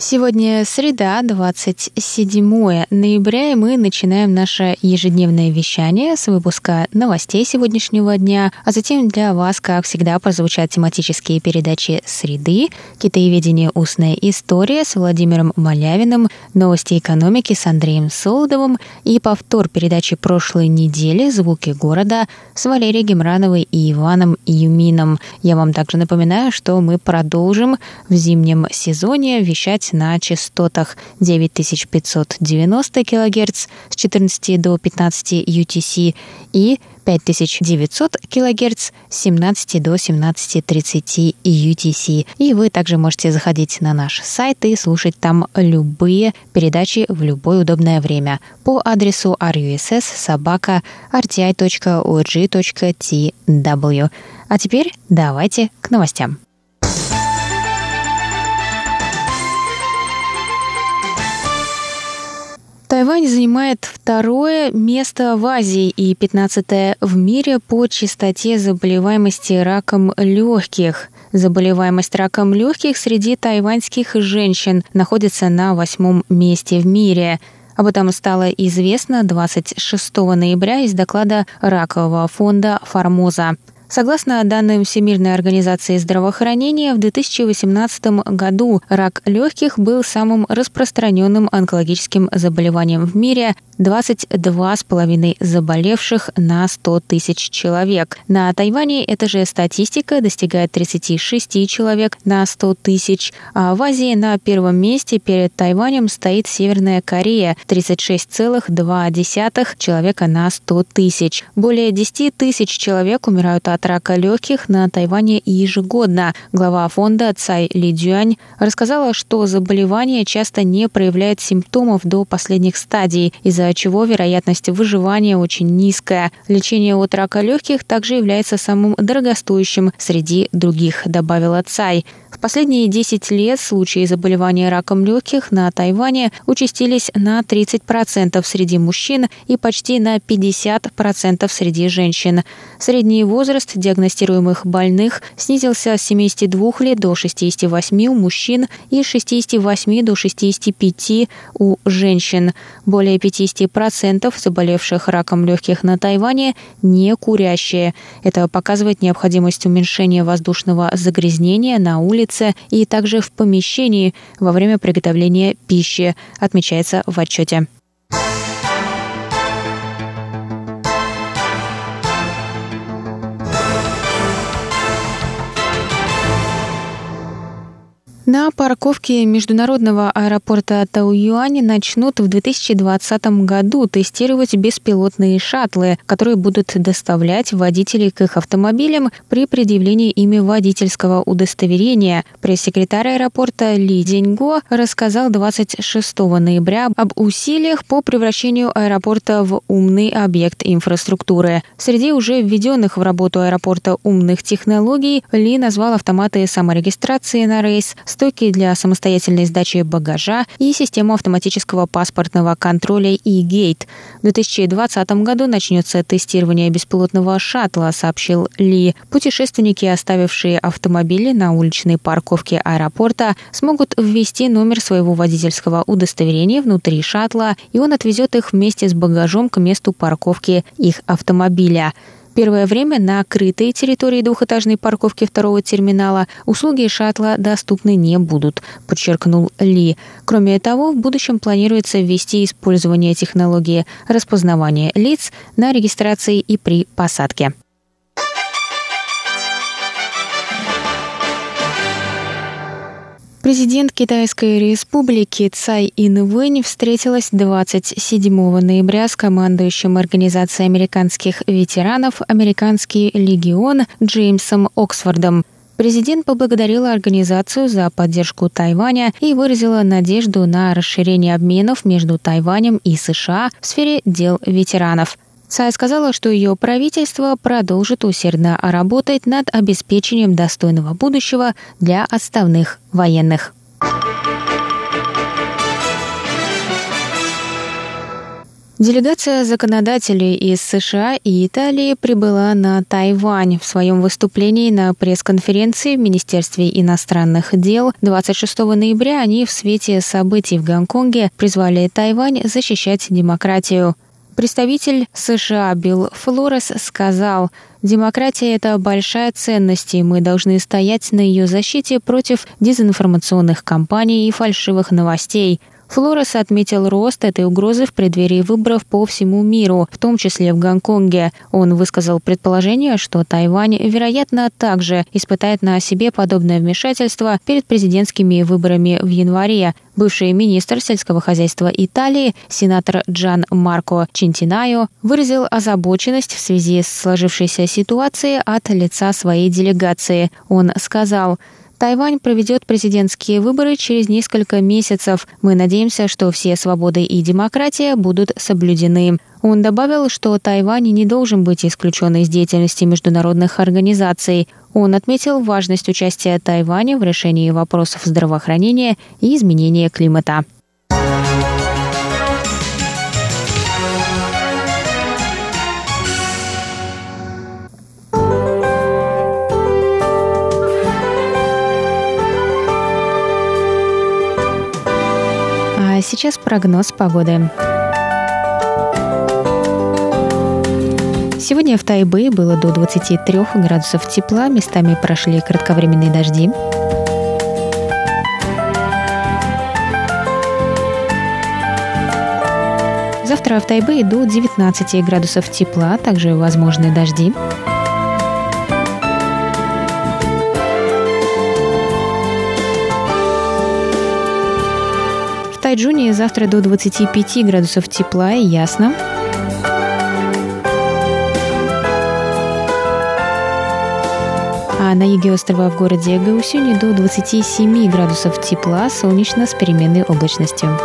Сегодня среда, 27 ноября, и мы начинаем наше ежедневное вещание с выпуска новостей сегодняшнего дня, а затем для вас, как всегда, прозвучат тематические передачи «Среды», «Китаеведение. Устная история» с Владимиром Малявиным, «Новости экономики» с Андреем Солодовым и повтор передачи прошлой недели «Звуки города» с Валерией Гемрановой и Иваном Юмином. Я вам также напоминаю, что мы продолжим в зимнем сезоне вещать на частотах 9590 кГц с 14 до 15 UTC и 5900 кГц с 17 до 17.30 UTC. И вы также можете заходить на наш сайт и слушать там любые передачи в любое удобное время по адресу russ собака rti.org.tw. А теперь давайте к новостям. Тайвань занимает второе место в Азии и пятнадцатое в мире по частоте заболеваемости раком легких. Заболеваемость раком легких среди тайваньских женщин находится на восьмом месте в мире. Об этом стало известно 26 ноября из доклада ракового фонда «Формоза». Согласно данным Всемирной организации здравоохранения, в 2018 году рак легких был самым распространенным онкологическим заболеванием в мире 22,5 заболевших на 100 тысяч человек. На Тайване эта же статистика достигает 36 человек на 100 тысяч, а в Азии на первом месте перед Тайванем стоит Северная Корея – 36,2 человека на 100 тысяч. Более 10 тысяч человек умирают от рака легких на Тайване ежегодно. Глава фонда Цай Ли Дюань рассказала, что заболевание часто не проявляет симптомов до последних стадий, из-за чего вероятность выживания очень низкая. Лечение от рака легких также является самым дорогостоящим среди других, добавила Цай. В последние 10 лет случаи заболевания раком легких на Тайване участились на 30% среди мужчин и почти на 50% среди женщин. Средний возраст диагностируемых больных снизился с 72 лет до 68 у мужчин и с 68 до 65 у женщин. Более 50% заболевших раком легких на Тайване не курящие. Это показывает необходимость уменьшения воздушного загрязнения на улице и также в помещении во время приготовления пищи, отмечается в отчете. На парковке международного аэропорта Тауюань начнут в 2020 году тестировать беспилотные шаттлы, которые будут доставлять водителей к их автомобилям при предъявлении ими водительского удостоверения. Пресс-секретарь аэропорта Ли Деньго рассказал 26 ноября об усилиях по превращению аэропорта в умный объект инфраструктуры. Среди уже введенных в работу аэропорта умных технологий Ли назвал автоматы саморегистрации на рейс, стойки для самостоятельной сдачи багажа и систему автоматического паспортного контроля e-Gate. В 2020 году начнется тестирование беспилотного шаттла, сообщил Ли. Путешественники, оставившие автомобили на уличной парковке аэропорта, смогут ввести номер своего водительского удостоверения внутри шаттла, и он отвезет их вместе с багажом к месту парковки их автомобиля первое время на крытой территории двухэтажной парковки второго терминала услуги шаттла доступны не будут, подчеркнул Ли. Кроме того, в будущем планируется ввести использование технологии распознавания лиц на регистрации и при посадке. Президент Китайской республики Цай Инвэнь встретилась 27 ноября с командующим Организацией американских ветеранов «Американский легион» Джеймсом Оксфордом. Президент поблагодарила организацию за поддержку Тайваня и выразила надежду на расширение обменов между Тайванем и США в сфере дел ветеранов. Цай сказала, что ее правительство продолжит усердно работать над обеспечением достойного будущего для отставных военных. Делегация законодателей из США и Италии прибыла на Тайвань. В своем выступлении на пресс-конференции в Министерстве иностранных дел 26 ноября они в свете событий в Гонконге призвали Тайвань защищать демократию. Представитель США Билл Флорес сказал, «Демократия – это большая ценность, и мы должны стоять на ее защите против дезинформационных кампаний и фальшивых новостей. Флорес отметил рост этой угрозы в преддверии выборов по всему миру, в том числе в Гонконге. Он высказал предположение, что Тайвань, вероятно, также испытает на себе подобное вмешательство перед президентскими выборами в январе. Бывший министр сельского хозяйства Италии, сенатор Джан Марко Чинтинайо, выразил озабоченность в связи с сложившейся ситуацией от лица своей делегации. Он сказал, Тайвань проведет президентские выборы через несколько месяцев. Мы надеемся, что все свободы и демократия будут соблюдены. Он добавил, что Тайвань не должен быть исключен из деятельности международных организаций. Он отметил важность участия Тайваня в решении вопросов здравоохранения и изменения климата. Сейчас прогноз погоды. Сегодня в Тайбе было до 23 градусов тепла, местами прошли кратковременные дожди. Завтра в Тайбе до 19 градусов тепла, также возможны дожди. Тайджуне завтра до 25 градусов тепла и ясно. А на юге острова в городе Гаусюни до 27 градусов тепла, солнечно с переменной облачностью.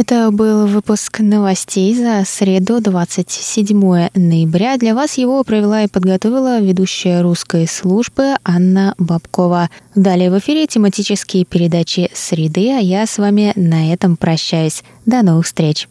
Это был выпуск новостей за среду, 27 ноября. Для вас его провела и подготовила ведущая русской службы Анна Бабкова. Далее в эфире тематические передачи «Среды», а я с вами на этом прощаюсь. До новых встреч!